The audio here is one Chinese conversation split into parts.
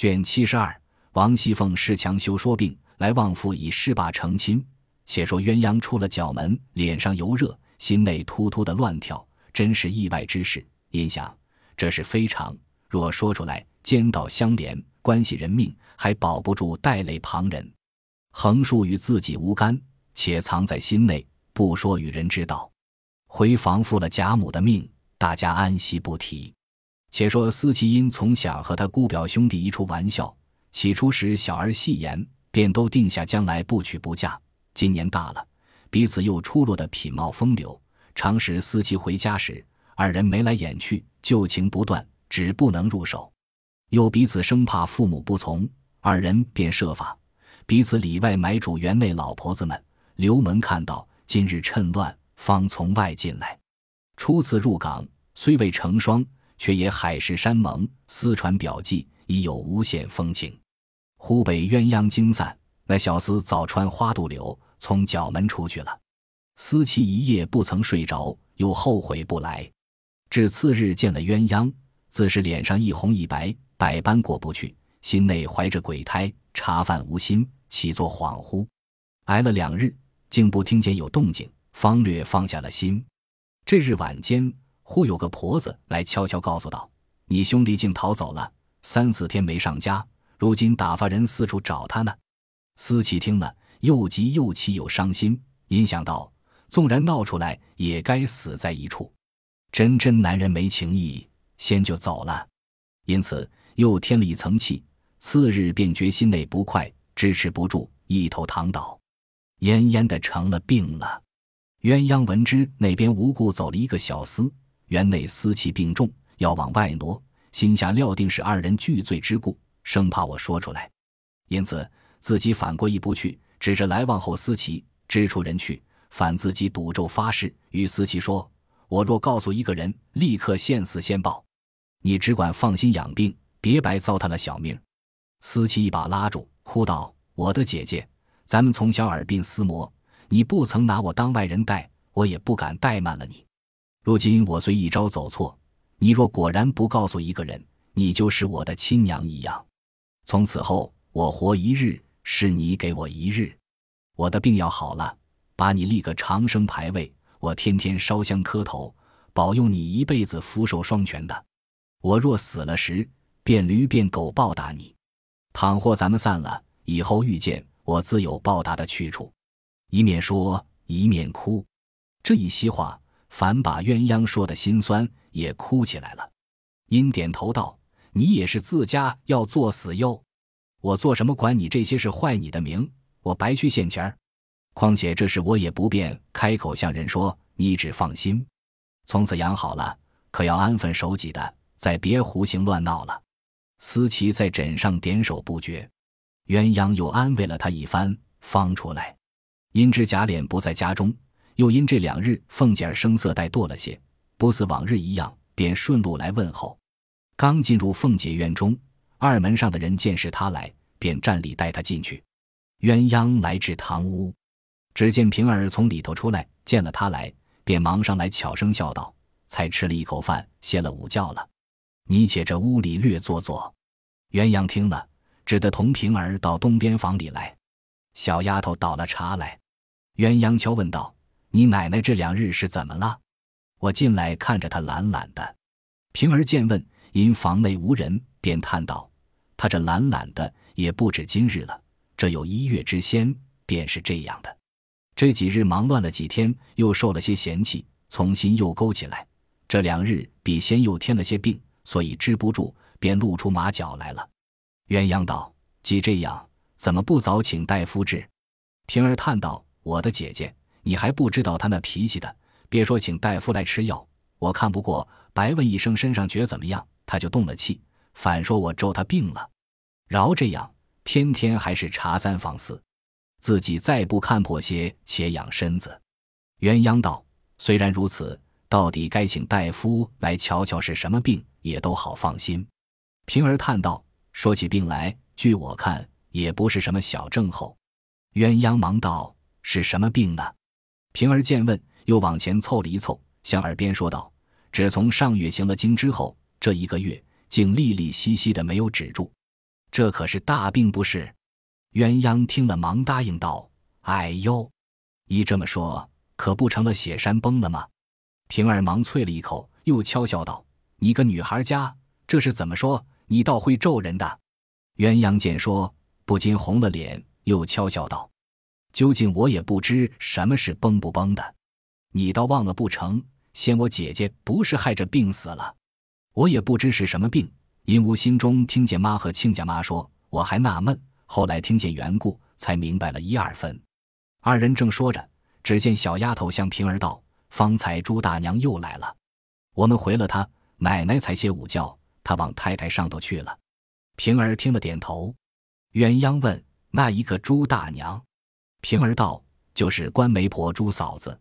卷七十二，王熙凤恃强休说病，来望父以施罢成亲。且说鸳鸯出了角门，脸上油热，心内突突的乱跳，真是意外之事。因想这是非常，若说出来，奸盗相连，关系人命，还保不住带累旁人。横竖与自己无干，且藏在心内，不说与人知道。回房负了贾母的命，大家安息不提。且说司其因从小和他姑表兄弟一处玩笑，起初时小儿戏言，便都定下将来不娶不嫁。今年大了，彼此又出落的品貌风流。常使思其回家时，二人眉来眼去，旧情不断，只不能入手。又彼此生怕父母不从，二人便设法彼此里外买主园内老婆子们，留门看到，今日趁乱方从外进来。初次入港，虽未成双。却也海誓山盟，私传表记，已有无限风情。湖北鸳鸯惊散，那小厮早穿花肚柳，从角门出去了。思其一夜不曾睡着，又后悔不来。至次日见了鸳鸯，自是脸上一红一白，百般过不去，心内怀着鬼胎，茶饭无心，起作恍惚。挨了两日，竟不听见有动静，方略放下了心。这日晚间。忽有个婆子来悄悄告诉道：“你兄弟竟逃走了，三四天没上家，如今打发人四处找他呢。”思琪听了，又急又气又伤心，因想到纵然闹出来，也该死在一处。真真男人没情义，先就走了，因此又添了一层气。次日便觉心内不快，支持不住，一头躺倒，奄奄的成了病了。鸳鸯闻之，那边无故走了一个小厮。园内私气病重，要往外挪，心下料定是二人俱罪之故，生怕我说出来，因此自己反过意不去，指着来往后思琪支出人去，反自己赌咒发誓，与思齐说：“我若告诉一个人，立刻现死现报，你只管放心养病，别白糟蹋了小命。”思琪一把拉住，哭道：“我的姐姐，咱们从小耳鬓厮磨，你不曾拿我当外人待，我也不敢怠慢了你。”如今我虽一朝走错，你若果然不告诉一个人，你就是我的亲娘一样。从此后，我活一日是你给我一日。我的病要好了，把你立个长生牌位，我天天烧香磕头，保佑你一辈子福寿双全的。我若死了时，变驴变狗报答你。倘或咱们散了，以后遇见我，自有报答的去处。一面说，一面哭。这一席话。反把鸳鸯说的心酸，也哭起来了。因点头道：“你也是自家要作死哟，我做什么管你这些事，坏你的名，我白去现钱儿。况且这事我也不便开口向人说，你只放心。从此养好了，可要安分守己的，再别胡行乱闹了。”思琪在枕上点首不绝，鸳鸯又安慰了他一番，方出来。因知贾琏不在家中。又因这两日凤姐儿声色怠惰了些，不似往日一样，便顺路来问候。刚进入凤姐院中，二门上的人见是他来，便站礼带他进去。鸳鸯来至堂屋，只见平儿从里头出来，见了他来，便忙上来悄声笑道：“才吃了一口饭，歇了午觉了，你且这屋里略坐坐。”鸳鸯听了，只得同平儿到东边房里来。小丫头倒了茶来，鸳鸯悄问道。你奶奶这两日是怎么了？我进来看着她懒懒的。平儿见问，因房内无人，便叹道：“她这懒懒的也不止今日了，这有一月之先便是这样的。这几日忙乱了几天，又受了些嫌弃，从心又勾起来。这两日比先又添了些病，所以支不住，便露出马脚来了。”鸳鸯道：“既这样，怎么不早请大夫治？”平儿叹道：“我的姐姐。”你还不知道他那脾气的，别说请大夫来吃药，我看不过，白问一声身上觉怎么样，他就动了气，反说我咒他病了。饶这样，天天还是茶三访四，自己再不看破些，且养身子。鸳鸯道：虽然如此，到底该请大夫来瞧瞧是什么病，也都好放心。平儿叹道：说起病来，据我看也不是什么小症候。鸳鸯忙道：是什么病呢？平儿见问，又往前凑了一凑，向耳边说道：“只从上月行了经之后，这一个月竟利利息息的没有止住。这可是大病不是？”鸳鸯听了，忙答应道：“哎呦，依这么说，可不成了血山崩了吗？”平儿忙啐了一口，又悄笑道：“你个女孩家，这是怎么说？你倒会咒人的。”鸳鸯见说，不禁红了脸，又悄笑道：“究竟我也不知什么是崩不崩的，你倒忘了不成？先我姐姐不是害着病死了，我也不知是什么病。因无心中听见妈和亲家妈说，我还纳闷。”后来听见缘故，才明白了一二分。二人正说着，只见小丫头向平儿道：“方才朱大娘又来了，我们回了她，奶奶才歇午觉，她往太太上头去了。”平儿听了点头。鸳鸯问：“那一个朱大娘？”平儿道：“就是官媒婆朱嫂子，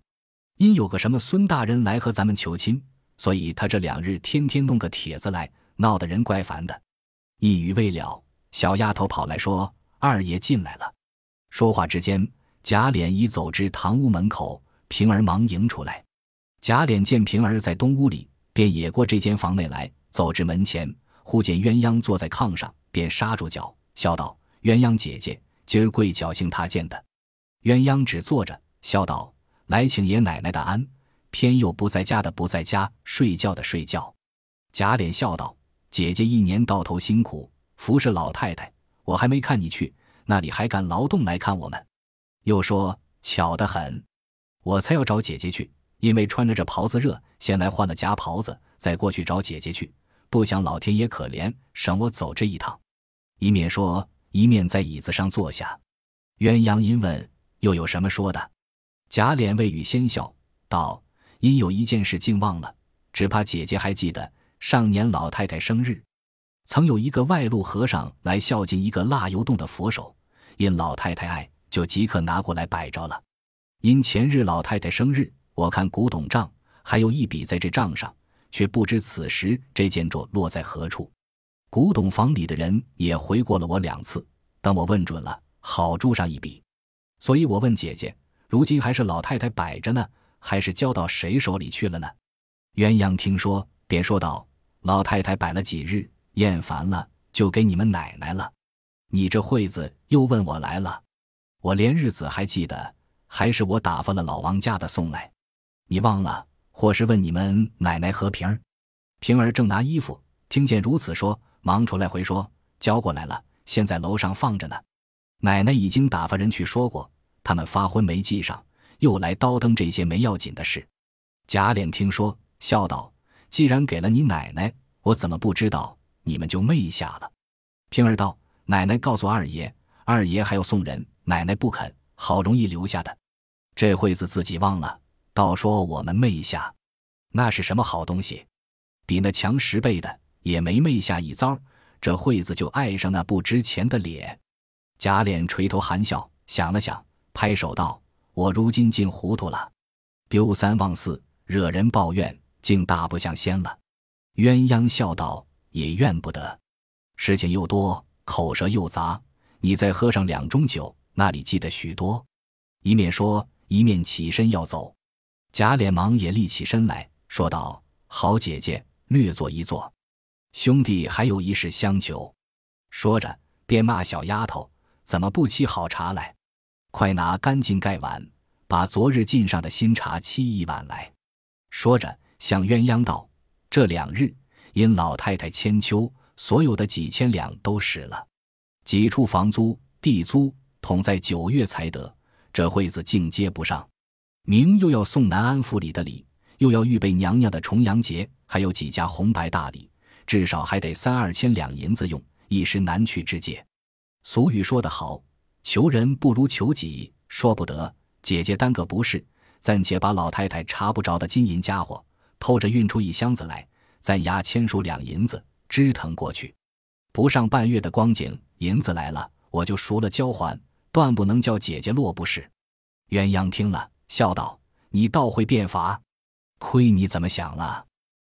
因有个什么孙大人来和咱们求亲，所以他这两日天天弄个帖子来，闹得人怪烦的。”一语未了，小丫头跑来说。二爷进来了，说话之间，贾琏已走至堂屋门口，平儿忙迎出来。贾琏见平儿在东屋里，便也过这间房内来，走至门前，忽见鸳鸯坐在炕上，便刹住脚，笑道：“鸳鸯姐姐，今儿贵侥幸他见的。”鸳鸯只坐着，笑道：“来请爷奶奶的安，偏又不在家的不在家，睡觉的睡觉。”贾琏笑道：“姐姐一年到头辛苦，服侍老太太。”我还没看你去那里，还敢劳动来看我们？又说巧得很，我才要找姐姐去，因为穿着这袍子热，先来换了夹袍子，再过去找姐姐去。不想老天爷可怜，省我走这一趟。一面说，一面在椅子上坐下。鸳鸯因问：“又有什么说的？”贾琏未语先笑道：“因有一件事竟忘了，只怕姐姐还记得上年老太太生日。”曾有一个外路和尚来孝敬一个蜡油洞的佛手，因老太太爱，就即刻拿过来摆着了。因前日老太太生日，我看古董账还有一笔在这账上，却不知此时这件镯落在何处。古董房里的人也回过了我两次，等我问准了，好注上一笔。所以我问姐姐，如今还是老太太摆着呢，还是交到谁手里去了呢？鸳鸯听说，便说道：“老太太摆了几日。”厌烦了，就给你们奶奶了。你这会子又问我来了，我连日子还记得，还是我打发了老王家的送来。你忘了，或是问你们奶奶和平儿？平儿正拿衣服，听见如此说，忙出来回说：“交过来了，现在楼上放着呢。奶奶已经打发人去说过，他们发昏没记上，又来叨登这些没要紧的事。”贾琏听说，笑道：“既然给了你奶奶，我怎么不知道？”你们就昧下了。平儿道：“奶奶告诉二爷，二爷还要送人，奶奶不肯，好容易留下的。这会子自己忘了，倒说我们昧下，那是什么好东西？比那强十倍的，也没昧下一遭。这会子就爱上那不值钱的脸。”贾琏垂头含笑，想了想，拍手道：“我如今竟糊涂了，丢三忘四，惹人抱怨，竟大不像先了。”鸳鸯笑道。也怨不得，事情又多，口舌又杂。你再喝上两盅酒，那里记得许多。一面说，一面起身要走。贾琏忙也立起身来说道：“好姐姐，略坐一坐。兄弟还有一事相求。”说着，便骂小丫头：“怎么不沏好茶来？快拿干净盖碗，把昨日进上的新茶沏一碗来。”说着，向鸳鸯道：“这两日。”因老太太千秋，所有的几千两都使了，几处房租、地租，统在九月才得。这会子竟接不上，明又要送南安府里的礼，又要预备娘娘的重阳节，还有几家红白大礼，至少还得三二千两银子用，一时难去之借。俗语说得好，求人不如求己。说不得，姐姐耽搁不是，暂且把老太太查不着的金银家伙偷着运出一箱子来。暂押千数两银子，支腾过去。不上半月的光景，银子来了，我就赎了交还，断不能叫姐姐落不是。鸳鸯听了，笑道：“你倒会变法，亏你怎么想了？”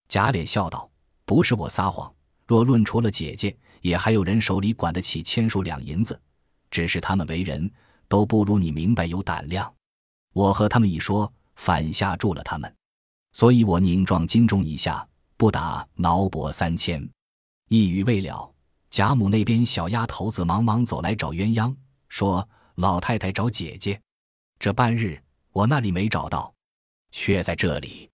贾琏笑道：“不是我撒谎，若论除了姐姐，也还有人手里管得起千数两银子，只是他们为人都不如你明白有胆量。我和他们一说，反吓住了他们，所以我拧撞金钟一下。”不打挠脖三千，一语未了，贾母那边小丫头子忙忙走来找鸳鸯，说：“老太太找姐姐，这半日我那里没找到，却在这里。”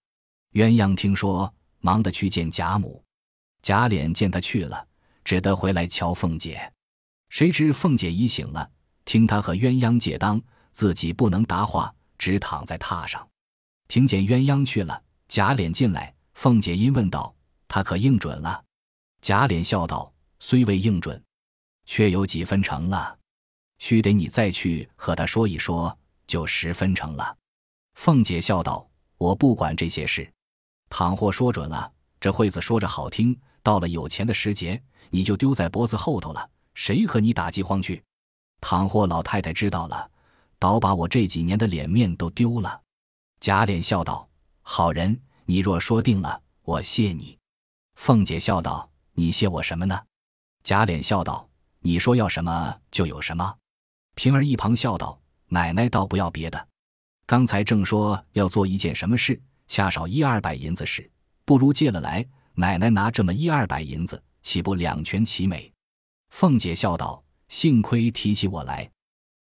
鸳鸯听说，忙得去见贾母。贾琏见他去了，只得回来瞧凤姐。谁知凤姐已醒了，听他和鸳鸯借当，自己不能答话，只躺在榻上。听见鸳鸯去了，贾琏进来，凤姐因问道：“他可应准了？”贾琏笑道。虽未应准，却有几分成了，须得你再去和他说一说，就十分成了。凤姐笑道：“我不管这些事，倘或说准了，这惠子说着好听，到了有钱的时节，你就丢在脖子后头了，谁和你打饥荒去？倘或老太太知道了，倒把我这几年的脸面都丢了。”贾琏笑道：“好人，你若说定了，我谢你。”凤姐笑道：“你谢我什么呢？”贾琏笑道：“你说要什么就有什么。”平儿一旁笑道：“奶奶倒不要别的，刚才正说要做一件什么事，恰少一二百银子时，不如借了来，奶奶拿这么一二百银子，岂不两全其美？”凤姐笑道：“幸亏提起我来，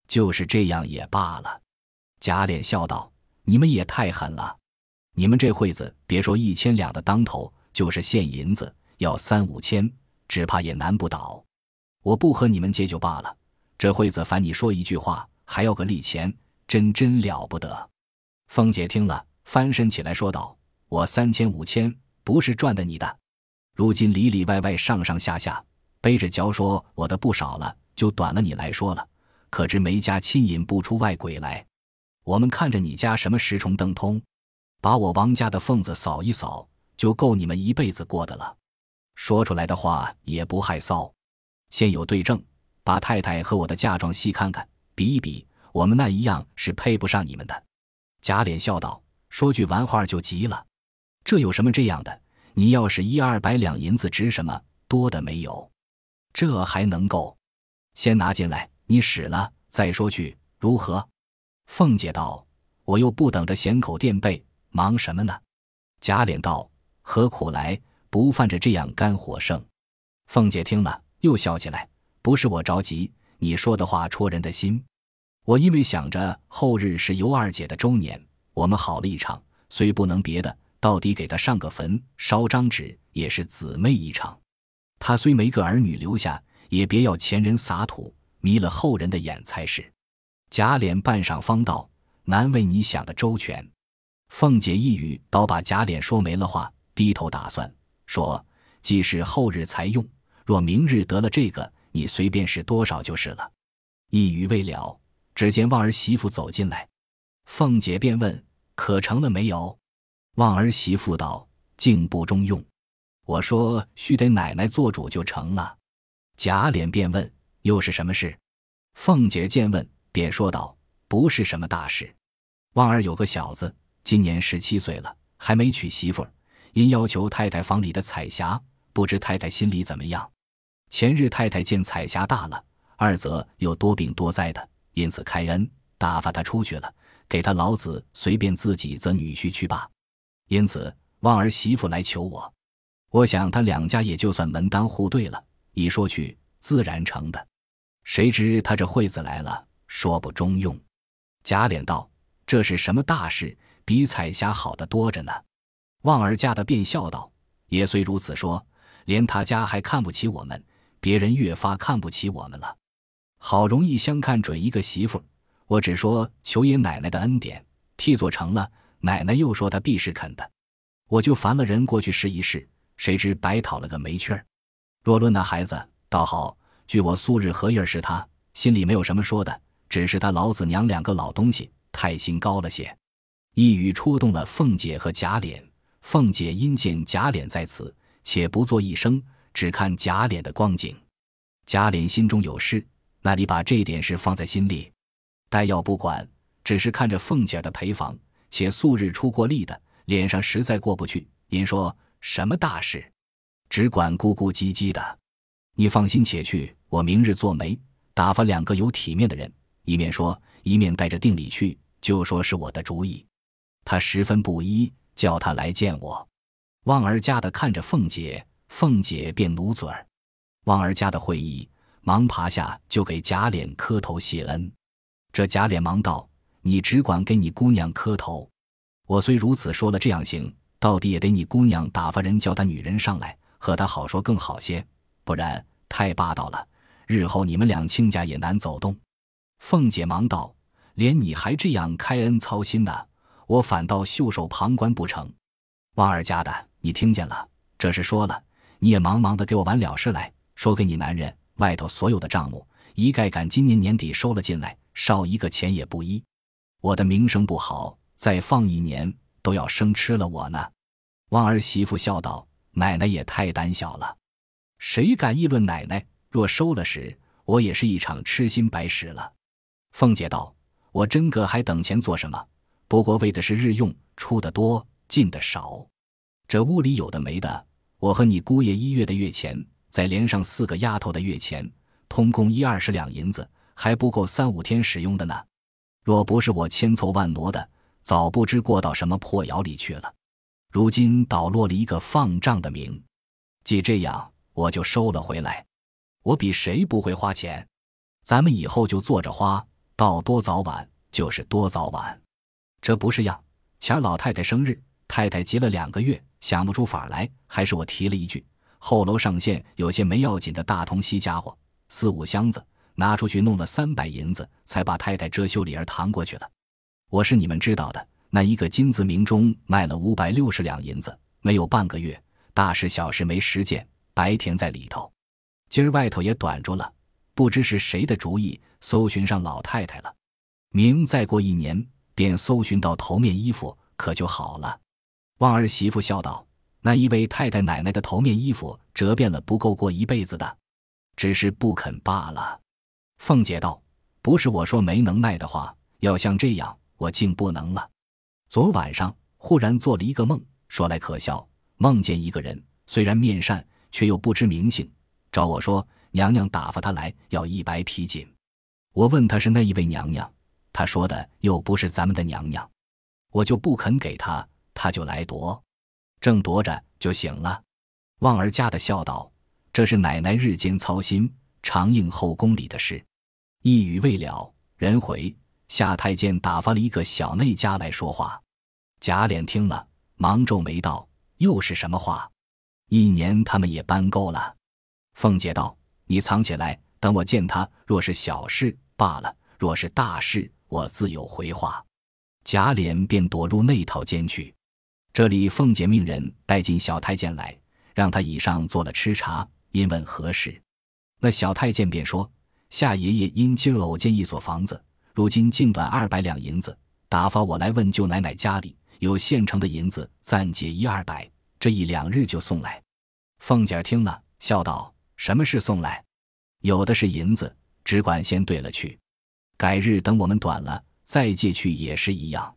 就是这样也罢了。”贾琏笑道：“你们也太狠了，你们这会子别说一千两的当头，就是现银子要三五千。”只怕也难不倒，我不和你们借就罢了。这会子烦你说一句话，还要个利钱，真真了不得。凤姐听了，翻身起来说道：“我三千五千不是赚的你的，如今里里外外上上下下背着嚼说我的不少了，就短了你来说了。可知没家亲引不出外鬼来，我们看着你家什么十重登通，把我王家的缝子扫一扫，就够你们一辈子过的了。”说出来的话也不害臊，先有对证，把太太和我的嫁妆细看看，比一比，我们那一样是配不上你们的。贾琏笑道：“说句完话就急了，这有什么这样的？你要是一二百两银子值什么？多的没有，这还能够？先拿进来，你使了再说去，如何？”凤姐道：“我又不等着闲口垫背，忙什么呢？”贾琏道：“何苦来？”不犯着这样肝火盛，凤姐听了又笑起来。不是我着急，你说的话戳人的心。我因为想着后日是尤二姐的周年，我们好了一场，虽不能别的，到底给他上个坟，烧张纸，也是姊妹一场。她虽没个儿女留下，也别要前人撒土，迷了后人的眼才是。贾琏半晌方道：“难为你想的周全。”凤姐一语倒把贾琏说没了话，低头打算。说：“既是后日才用，若明日得了这个，你随便使多少就是了。”一语未了，只见旺儿媳妇走进来，凤姐便问：“可成了没有？”旺儿媳妇道：“竟不中用。”我说：“须得奶奶做主就成了。”贾琏便问：“又是什么事？”凤姐见问，便说道：“不是什么大事。旺儿有个小子，今年十七岁了，还没娶媳妇。”因要求太太房里的彩霞，不知太太心里怎么样。前日太太见彩霞大了，二则又多病多灾的，因此开恩打发他出去了，给他老子随便自己择女婿去罢。因此望儿媳妇来求我，我想他两家也就算门当户对了，一说去自然成的。谁知他这惠子来了，说不中用。贾琏道：“这是什么大事？比彩霞好的多着呢。”旺儿家的便笑道：“也虽如此说，连他家还看不起我们，别人越发看不起我们了。好容易相看准一个媳妇，我只说求爷奶奶的恩典，替做成了。奶奶又说他必是肯的，我就烦了人过去试一试，谁知白讨了个没趣儿。若论那孩子，倒好，据我素日合意儿是他，心里没有什么说的，只是他老子娘两个老东西太心高了些。”一语戳动了凤姐和贾琏。凤姐因见贾琏在此，且不作一声，只看贾琏的光景。贾琏心中有事，那里把这点事放在心里？待要不管，只是看着凤姐的陪房，且素日出过力的，脸上实在过不去。您说什么大事，只管咕咕唧唧的。你放心且去，我明日做媒，打发两个有体面的人，一面说，一面带着定礼去，就说是我的主意。他十分不依。叫他来见我，旺儿家的看着凤姐，凤姐便努嘴儿。望儿家的会议，忙爬下就给贾琏磕头谢恩。这贾琏忙道：“你只管给你姑娘磕头，我虽如此说了，这样行，到底也得你姑娘打发人叫她女人上来，和她好说更好些，不然太霸道了，日后你们两亲家也难走动。”凤姐忙道：“连你还这样开恩操心呢，我反倒袖手旁观不成？王二家的，你听见了？这事说了，你也忙忙的给我完了事来。”说给你男人，外头所有的账目一概赶今年年底收了进来，少一个钱也不依。我的名声不好，再放一年都要生吃了我呢。望儿媳妇笑道：“奶奶也太胆小了，谁敢议论奶奶？若收了时，我也是一场痴心白使了。”凤姐道：“我真个还等钱做什么？不过为的是日用，出的多，进的少。这屋里有的没的，我和你姑爷一月的月钱。”再连上四个丫头的月钱，通共一二十两银子，还不够三五天使用的呢。若不是我千凑万挪的，早不知过到什么破窑里去了。如今倒落了一个放账的名，既这样，我就收了回来。我比谁不会花钱，咱们以后就坐着花，到多早晚就是多早晚。这不是样。前老太太生日，太太急了两个月，想不出法来，还是我提了一句。后楼上线有些没要紧的大铜锡家伙，四五箱子，拿出去弄了三百银子，才把太太遮羞里儿搪过去了。我是你们知道的，那一个金子名中卖了五百六十两银子，没有半个月，大事小事没时间，白填在里头。今儿外头也短住了，不知是谁的主意，搜寻上老太太了。明再过一年，便搜寻到头面衣服，可就好了。望儿媳妇笑道。那一位太太奶奶的头面衣服折变了，不够过一辈子的，只是不肯罢了。凤姐道：“不是我说没能耐的话，要像这样，我竟不能了。昨晚上忽然做了一个梦，说来可笑，梦见一个人，虽然面善，却又不知名姓，找我说娘娘打发他来要一百匹锦。我问他是那一位娘娘，他说的又不是咱们的娘娘，我就不肯给他，他就来夺。”正夺着就醒了，望儿家的笑道：“这是奶奶日间操心，常应后宫里的事。”一语未了，人回夏太监打发了一个小内家来说话。贾琏听了，忙皱眉道：“又是什么话？一年他们也搬够了。”凤姐道：“你藏起来，等我见他。若是小事罢了，若是大事，我自有回话。”贾琏便躲入内套间去。这里，凤姐命人带进小太监来，让他以上做了吃茶。因问何事，那小太监便说：夏爷爷因今儿偶见一所房子，如今净短二百两银子，打发我来问舅奶奶家里有现成的银子，暂借一二百，这一两日就送来。凤姐听了，笑道：“什么事送来？有的是银子，只管先兑了去，改日等我们短了再借去也是一样。”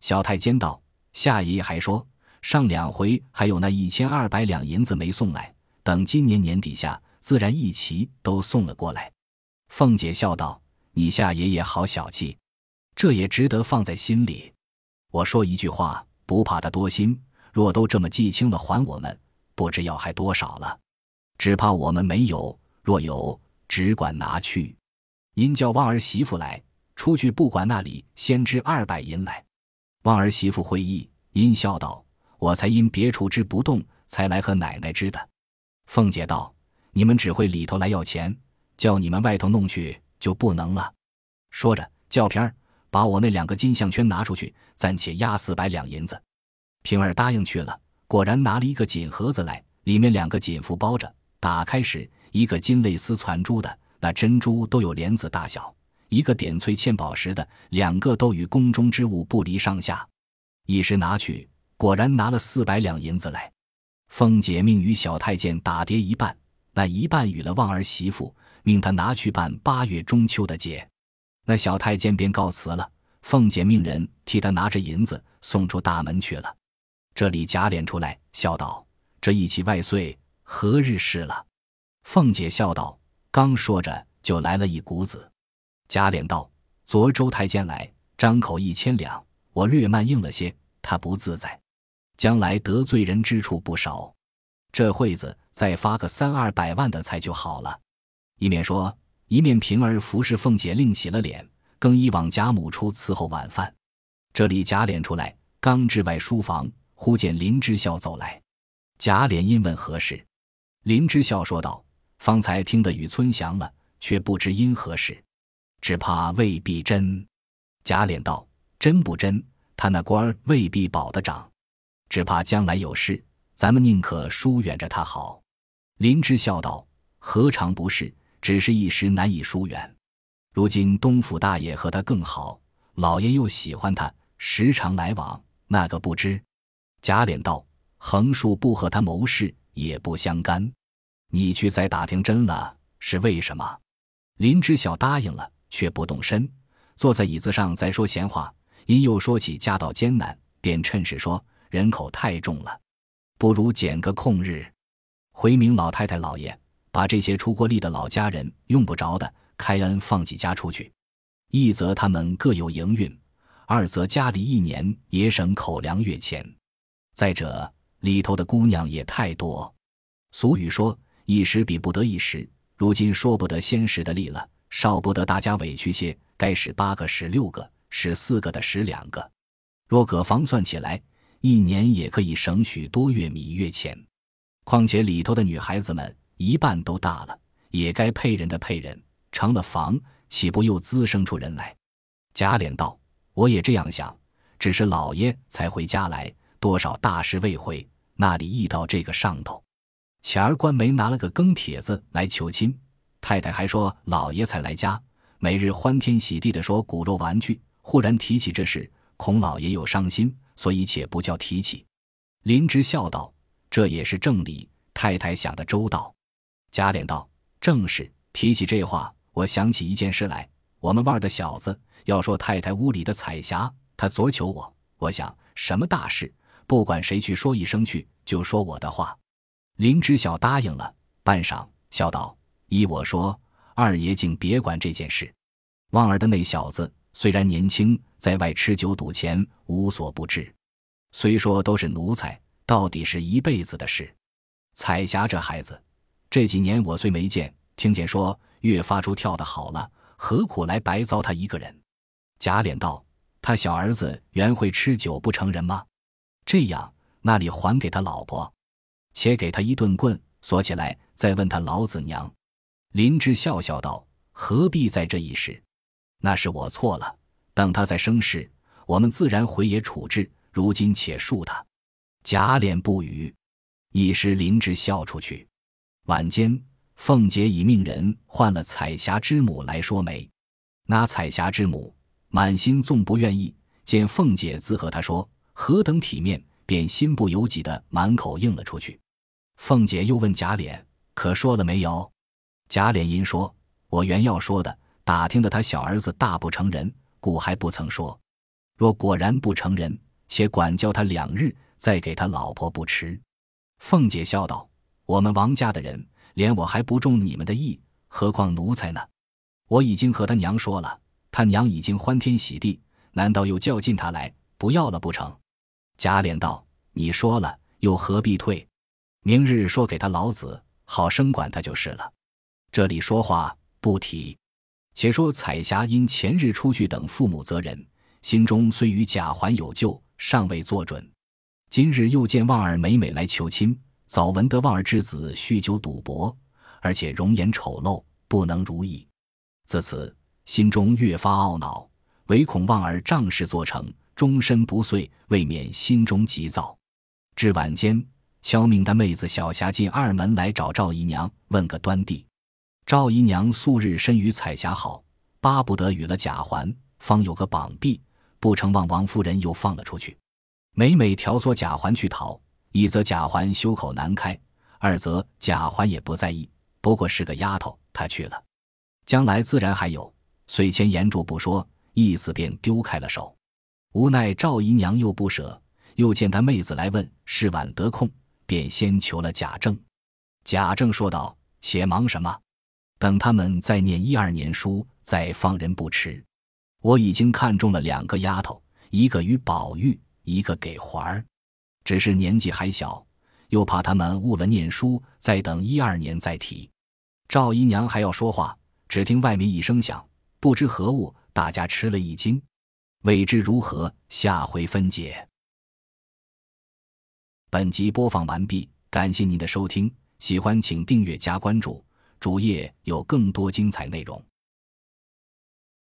小太监道。夏爷爷还说，上两回还有那一千二百两银子没送来，等今年年底下，自然一齐都送了过来。凤姐笑道：“你夏爷爷好小气，这也值得放在心里。我说一句话，不怕他多心，若都这么记清了还我们，不知要还多少了。只怕我们没有，若有，只管拿去。因叫旺儿媳妇来，出去不管那里，先支二百银来。”望儿媳妇会意，因笑道：“我才因别处支不动，才来和奶奶支的。”凤姐道：“你们只会里头来要钱，叫你们外头弄去就不能了。”说着，叫平儿把我那两个金项圈拿出去，暂且押四百两银子。平儿答应去了，果然拿了一个锦盒子来，里面两个锦服包着。打开时，一个金蕾丝攒珠的，那珍珠都有莲子大小。一个点翠嵌宝石的，两个都与宫中之物不离上下。一时拿去，果然拿了四百两银子来。凤姐命与小太监打叠一半，那一半与了旺儿媳妇，命他拿去办八月中秋的节。那小太监便告辞了。凤姐命人替他拿着银子送出大门去了。这里贾琏出来笑道：“这一起万岁，何日事了？”凤姐笑道：“刚说着，就来了一股子。”贾琏道：“昨周太监来，张口一千两，我略慢应了些，他不自在，将来得罪人之处不少。这会子再发个三二百万的财就好了。一面说，一面平儿服侍凤姐另洗了脸，更衣往贾母处伺候晚饭。这里贾琏出来，刚至外书房，忽见林之孝走来。贾琏因问何事，林之孝说道：“方才听得雨村详了，却不知因何事，只怕未必真。”贾琏道：“真不真？他那官儿未必保得长，只怕将来有事，咱们宁可疏远着他好。”林之孝道：“何尝不是？只是一时难以疏远。如今东府大爷和他更好，老爷又喜欢他，时常来往，那个不知？”贾琏道。横竖不和他谋事，也不相干。你去再打听真了，是为什么？林之孝答应了，却不动身，坐在椅子上再说闲话。因又说起家道艰难，便趁势说人口太重了，不如拣个空日，回明老太太老爷，把这些出过力的老家人用不着的，开恩放几家出去。一则他们各有营运，二则家里一年也省口粮月钱。再者。里头的姑娘也太多，俗语说一时比不得一时，如今说不得先时的力了，少不得大家委屈些，该使八个使六个，使四个的使两个，若葛方算起来，一年也可以省许多月米月钱。况且里头的女孩子们一半都大了，也该配人的配人，成了房，岂不又滋生出人来？贾琏道：“我也这样想，只是老爷才回家来，多少大事未回。”那里遇到这个上头，前儿官媒拿了个更帖子来求亲，太太还说老爷才来家，每日欢天喜地的说骨肉玩具。忽然提起这事，孔老爷又伤心，所以且不叫提起。林芝笑道：“这也是正理，太太想的周到。”贾琏道：“正是。提起这话，我想起一件事来。我们腕儿的小子要说太太屋里的彩霞，他昨求我，我想什么大事。”不管谁去说一声去，就说我的话。林知晓答应了，半晌笑道：“依我说，二爷竟别管这件事。旺儿的那小子虽然年轻，在外吃酒赌钱，无所不至。虽说都是奴才，到底是一辈子的事。彩霞这孩子，这几年我虽没见，听见说越发出跳的好了，何苦来白糟他一个人？”贾琏道：“他小儿子原会吃酒不成人吗？”这样，那里还给他老婆？且给他一顿棍，锁起来，再问他老子娘。林芝笑笑道：“何必在这一时？那是我错了。等他再生事，我们自然回也处置。如今且恕他。”贾琏不语。一时林芝笑出去。晚间，凤姐已命人换了彩霞之母来说媒。那彩霞之母满心纵不愿意，见凤姐自和她说。何等体面，便心不由己的满口应了出去。凤姐又问贾琏：“可说了没有？”贾琏因说：“我原要说的，打听的他小儿子大不成人，故还不曾说。若果然不成人，且管教他两日，再给他老婆不迟。”凤姐笑道：“我们王家的人，连我还不中你们的意，何况奴才呢？我已经和他娘说了，他娘已经欢天喜地，难道又叫进他来，不要了不成？”贾琏道：“你说了，又何必退？明日说给他老子，好生管他就是了。这里说话不提。且说彩霞因前日出去等父母责人，心中虽与贾环有旧，尚未做准。今日又见旺儿每每来求亲，早闻得旺儿之子酗酒赌博，而且容颜丑陋，不能如意。自此心中越发懊恼，唯恐旺儿仗势做成。”终身不遂，未免心中急躁。至晚间，敲命的妹子小霞进二门来找赵姨娘，问个端地。赵姨娘素日身与彩霞好，巴不得与了贾环，方有个绑臂，不成望王夫人又放了出去。每每挑唆贾环去讨，一则贾环羞口难开，二则贾环也不在意，不过是个丫头，她去了，将来自然还有。遂先言住不说，意思便丢开了手。无奈赵姨娘又不舍，又见他妹子来问，是晚得空，便先求了贾政。贾政说道：“且忙什么？等他们再念一二年书，再放人不迟。我已经看中了两个丫头，一个与宝玉，一个给环儿。只是年纪还小，又怕他们误了念书，再等一二年再提。赵姨娘还要说话，只听外面一声响，不知何物，大家吃了一惊。未知如何，下回分解。本集播放完毕，感谢您的收听，喜欢请订阅加关注，主页有更多精彩内容。